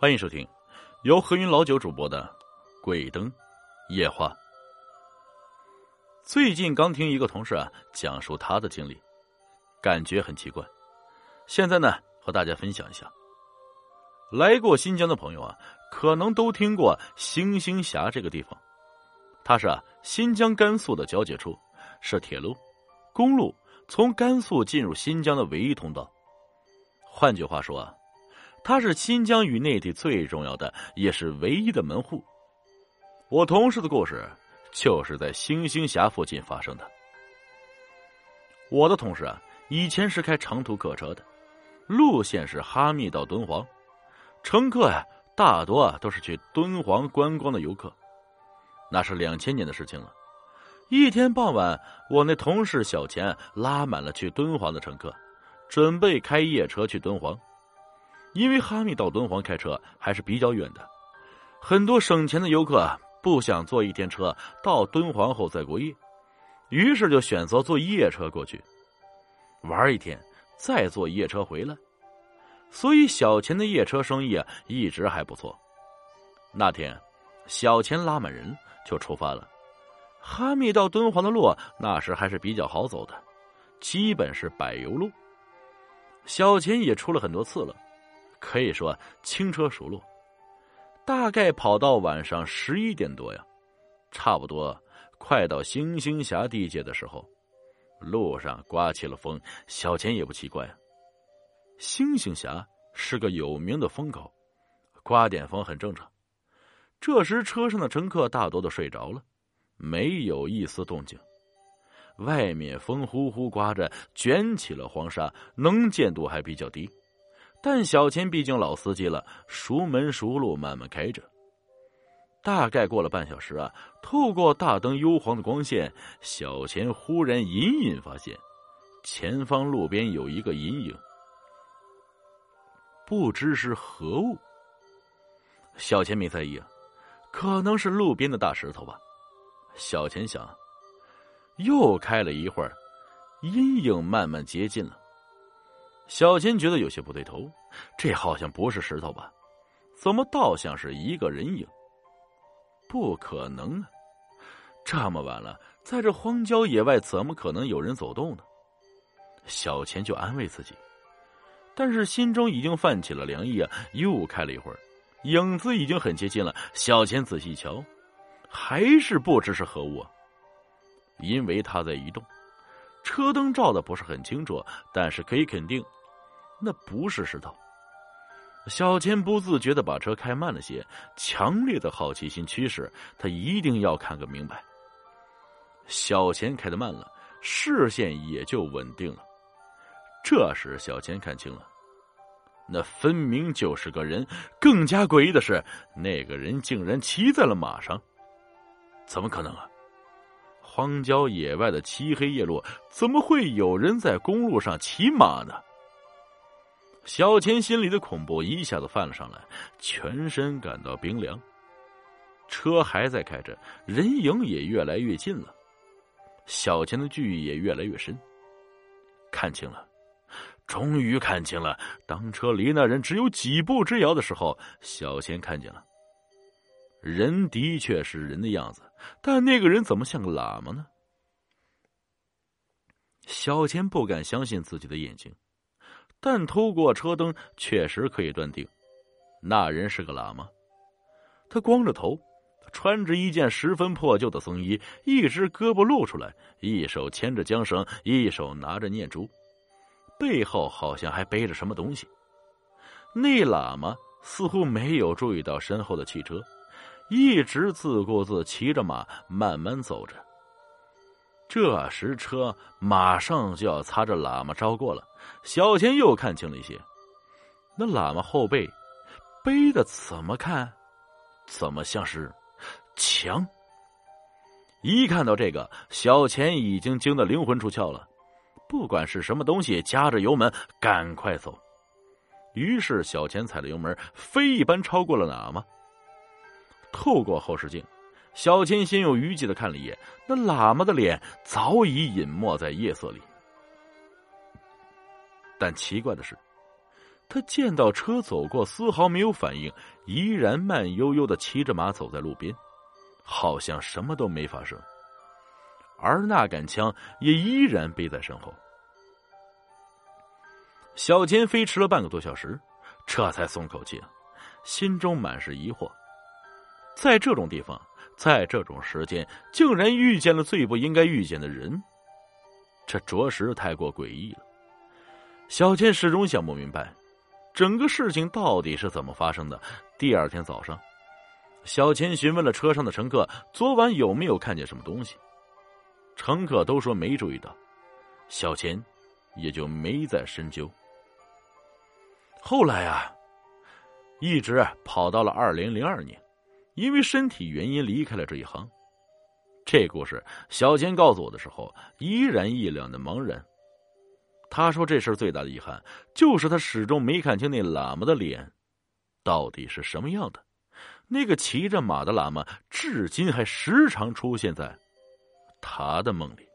欢迎收听由何云老九主播的《鬼灯夜话》。最近刚听一个同事啊讲述他的经历，感觉很奇怪。现在呢，和大家分享一下。来过新疆的朋友啊，可能都听过星星峡这个地方。它是啊新疆甘肃的交界处，是铁路、公路从甘肃进入新疆的唯一通道。换句话说啊。它是新疆与内地最重要的，也是唯一的门户。我同事的故事就是在星星峡附近发生的。我的同事啊，以前是开长途客车的，路线是哈密到敦煌，乘客呀大多啊都是去敦煌观光的游客。那是两千年的事情了。一天傍晚，我那同事小钱拉满了去敦煌的乘客，准备开夜车去敦煌。因为哈密到敦煌开车还是比较远的，很多省钱的游客不想坐一天车到敦煌后再过夜，于是就选择坐夜车过去，玩一天，再坐夜车回来。所以小钱的夜车生意啊一直还不错。那天，小钱拉满人就出发了。哈密到敦煌的路那时还是比较好走的，基本是柏油路。小钱也出了很多次了。可以说轻车熟路，大概跑到晚上十一点多呀，差不多快到星星峡地界的时候，路上刮起了风，小钱也不奇怪啊。星星峡是个有名的风口，刮点风很正常。这时车上的乘客大多都睡着了，没有一丝动静。外面风呼呼刮着，卷起了黄沙，能见度还比较低。但小钱毕竟老司机了，熟门熟路，慢慢开着。大概过了半小时啊，透过大灯幽黄的光线，小钱忽然隐隐发现，前方路边有一个阴影，不知是何物。小钱没在意啊，可能是路边的大石头吧。小钱想，又开了一会儿，阴影慢慢接近了。小钱觉得有些不对头，这好像不是石头吧？怎么倒像是一个人影？不可能啊！这么晚了，在这荒郊野外，怎么可能有人走动呢？小钱就安慰自己，但是心中已经泛起了凉意啊！又开了一会儿，影子已经很接近了。小钱仔细一瞧，还是不知是何物啊！因为他在移动，车灯照的不是很清楚，但是可以肯定。那不是石头。小钱不自觉的把车开慢了些，强烈的好奇心驱使他一定要看个明白。小钱开的慢了，视线也就稳定了。这时，小钱看清了，那分明就是个人。更加诡异的是，那个人竟然骑在了马上。怎么可能啊？荒郊野外的漆黑夜路，怎么会有人在公路上骑马呢？小钱心里的恐怖一下子泛了上来，全身感到冰凉。车还在开着，人影也越来越近了，小钱的惧意也越来越深。看清了，终于看清了。当车离那人只有几步之遥的时候，小钱看见了，人的确是人的样子，但那个人怎么像个喇嘛呢？小钱不敢相信自己的眼睛。但透过车灯，确实可以断定，那人是个喇嘛。他光着头，穿着一件十分破旧的僧衣，一只胳膊露出来，一手牵着缰绳，一手拿着念珠，背后好像还背着什么东西。那喇嘛似乎没有注意到身后的汽车，一直自顾自骑着马慢慢走着。这时车马上就要擦着喇嘛招过了。小钱又看清了一些，那喇嘛后背背的怎么看，怎么像是墙？一看到这个，小钱已经惊得灵魂出窍了，不管是什么东西，夹着油门赶快走。于是小钱踩了油门，飞一般超过了喇嘛。透过后视镜，小钱心有余悸的看了一眼，那喇嘛的脸早已隐没在夜色里。但奇怪的是，他见到车走过，丝毫没有反应，依然慢悠悠的骑着马走在路边，好像什么都没发生。而那杆枪也依然背在身后。小钱飞驰了半个多小时，这才松口气，心中 满是疑惑。在这种地方，在这种时间，竟然遇见了最不应该遇见的人，这着实太过诡异了。小钱始终想不明白，整个事情到底是怎么发生的。第二天早上，小钱询问了车上的乘客，昨晚有没有看见什么东西。乘客都说没注意到，小钱也就没再深究。后来啊，一直跑到了二零零二年，因为身体原因离开了这一行。这故事小钱告诉我的时候，依然一脸的茫然。他说这事最大的遗憾就是他始终没看清那喇嘛的脸到底是什么样的。那个骑着马的喇嘛，至今还时常出现在。他的梦里。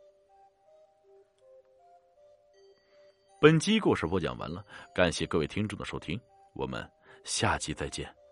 本集故事播讲完了，感谢各位听众的收听，我们下期再见。